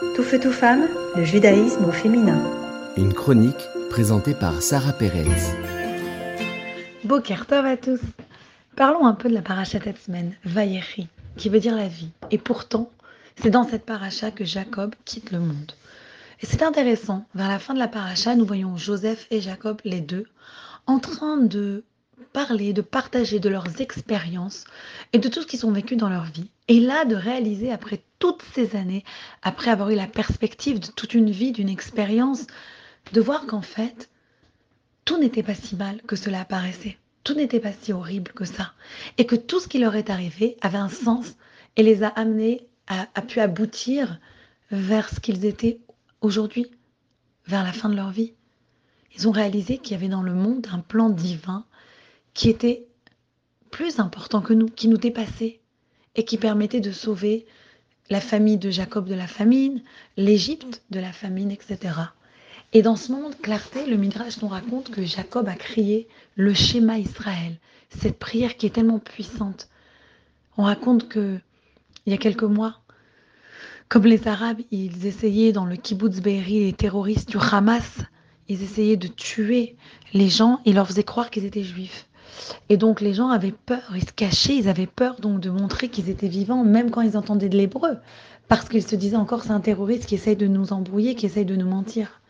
Tout feu, tout femme, le judaïsme au féminin. Une chronique présentée par Sarah Pérez. Bokertov à tous. Parlons un peu de la paracha cette semaine, Vayechi, qui veut dire la vie. Et pourtant, c'est dans cette paracha que Jacob quitte le monde. Et c'est intéressant, vers la fin de la paracha, nous voyons Joseph et Jacob, les deux, en train de parler, de partager de leurs expériences et de tout ce qu'ils ont vécu dans leur vie. Et là, de réaliser après toutes ces années, après avoir eu la perspective de toute une vie, d'une expérience, de voir qu'en fait, tout n'était pas si mal que cela apparaissait. Tout n'était pas si horrible que ça. Et que tout ce qui leur est arrivé avait un sens et les a amenés à, pu aboutir vers ce qu'ils étaient aujourd'hui, vers la fin de leur vie. Ils ont réalisé qu'il y avait dans le monde un plan divin qui était plus important que nous, qui nous dépassait et qui permettait de sauver la famille de Jacob de la famine, l'Égypte de la famine, etc. Et dans ce moment de clarté, le Midrash nous raconte que Jacob a crié le schéma Israël, cette prière qui est tellement puissante. On raconte que il y a quelques mois, comme les Arabes, ils essayaient dans le kibbutz Be'eri, les terroristes du Hamas, ils essayaient de tuer les gens et leur faisaient croire qu'ils étaient juifs. Et donc les gens avaient peur, ils se cachaient, ils avaient peur donc de montrer qu'ils étaient vivants, même quand ils entendaient de l'hébreu, parce qu'ils se disaient encore c'est un terroriste qui essaye de nous embrouiller, qui essaye de nous mentir.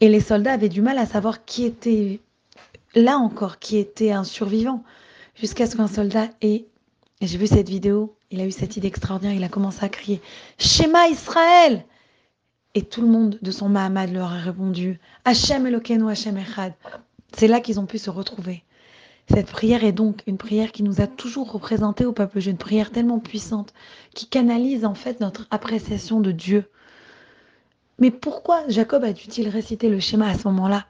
Et les soldats avaient du mal à savoir qui était là encore, qui était un survivant, jusqu'à ce qu'un soldat ait, j'ai vu cette vidéo, il a eu cette idée extraordinaire, il a commencé à crier Shema Israël Et tout le monde de son Mahamad leur a répondu Hachem Elokeinu Hachem Echad. C'est là qu'ils ont pu se retrouver. Cette prière est donc une prière qui nous a toujours représenté au peuple juif, une prière tellement puissante, qui canalise en fait notre appréciation de Dieu. Mais pourquoi Jacob a dû-il réciter le schéma à ce moment-là?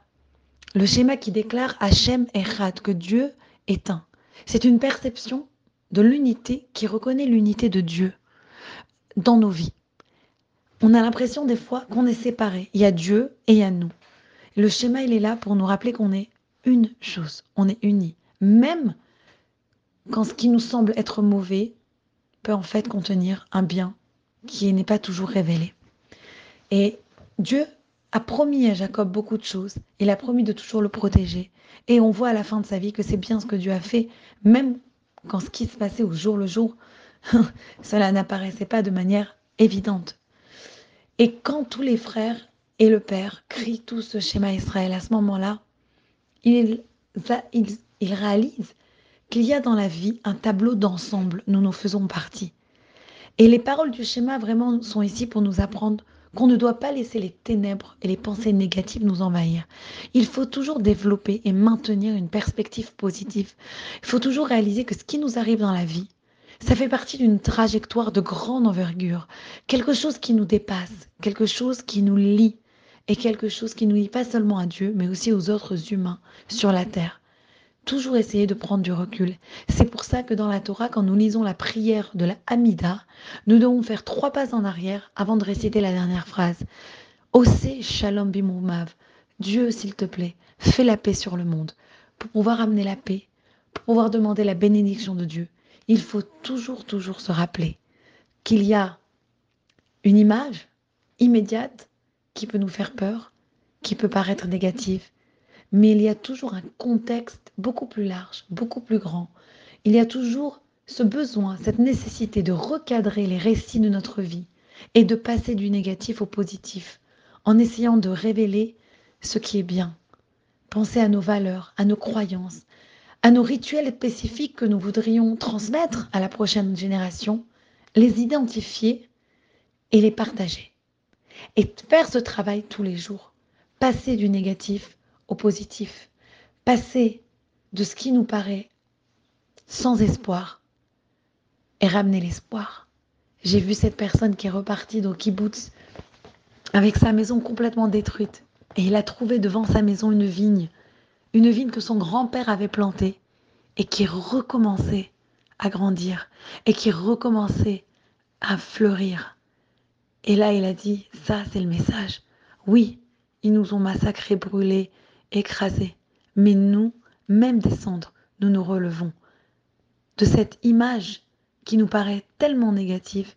Le schéma qui déclare Hachem Echad, que Dieu est un. C'est une perception de l'unité qui reconnaît l'unité de Dieu dans nos vies. On a l'impression des fois qu'on est séparés. Il y a Dieu et il y a nous. Le schéma, il est là pour nous rappeler qu'on est une chose, on est unis même quand ce qui nous semble être mauvais peut en fait contenir un bien qui n'est pas toujours révélé. Et Dieu a promis à Jacob beaucoup de choses. Il a promis de toujours le protéger. Et on voit à la fin de sa vie que c'est bien ce que Dieu a fait, même quand ce qui se passait au jour le jour, cela n'apparaissait pas de manière évidente. Et quand tous les frères et le père crient tout ce schéma Israël à ce moment-là, ils, ils, il réalise qu'il y a dans la vie un tableau d'ensemble, nous nous faisons partie. Et les paroles du schéma vraiment sont ici pour nous apprendre qu'on ne doit pas laisser les ténèbres et les pensées négatives nous envahir. Il faut toujours développer et maintenir une perspective positive. Il faut toujours réaliser que ce qui nous arrive dans la vie, ça fait partie d'une trajectoire de grande envergure, quelque chose qui nous dépasse, quelque chose qui nous lie et quelque chose qui nous lie pas seulement à Dieu, mais aussi aux autres humains sur la terre toujours essayer de prendre du recul. C'est pour ça que dans la Torah, quand nous lisons la prière de la Hamida, nous devons faire trois pas en arrière avant de réciter la dernière phrase. Ose shalom bimoumav. Dieu, s'il te plaît, fais la paix sur le monde. Pour pouvoir amener la paix, pour pouvoir demander la bénédiction de Dieu, il faut toujours, toujours se rappeler qu'il y a une image immédiate qui peut nous faire peur, qui peut paraître négative, mais il y a toujours un contexte beaucoup plus large, beaucoup plus grand. Il y a toujours ce besoin, cette nécessité de recadrer les récits de notre vie et de passer du négatif au positif en essayant de révéler ce qui est bien. Penser à nos valeurs, à nos croyances, à nos rituels spécifiques que nous voudrions transmettre à la prochaine génération, les identifier et les partager. Et faire ce travail tous les jours. Passer du négatif au positif. Passer de ce qui nous paraît sans espoir et ramener l'espoir. J'ai vu cette personne qui est repartie dans kibbutz avec sa maison complètement détruite et il a trouvé devant sa maison une vigne, une vigne que son grand-père avait plantée et qui recommençait à grandir et qui recommençait à fleurir. Et là, il a dit, ça c'est le message. Oui, ils nous ont massacrés, brûlés, écrasés. Mais nous, même des cendres, nous nous relevons. De cette image qui nous paraît tellement négative,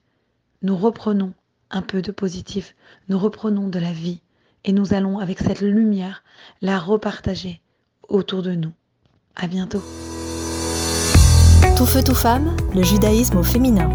nous reprenons un peu de positif. Nous reprenons de la vie et nous allons, avec cette lumière, la repartager autour de nous. À bientôt. Tout feu, tout femme, le judaïsme au féminin.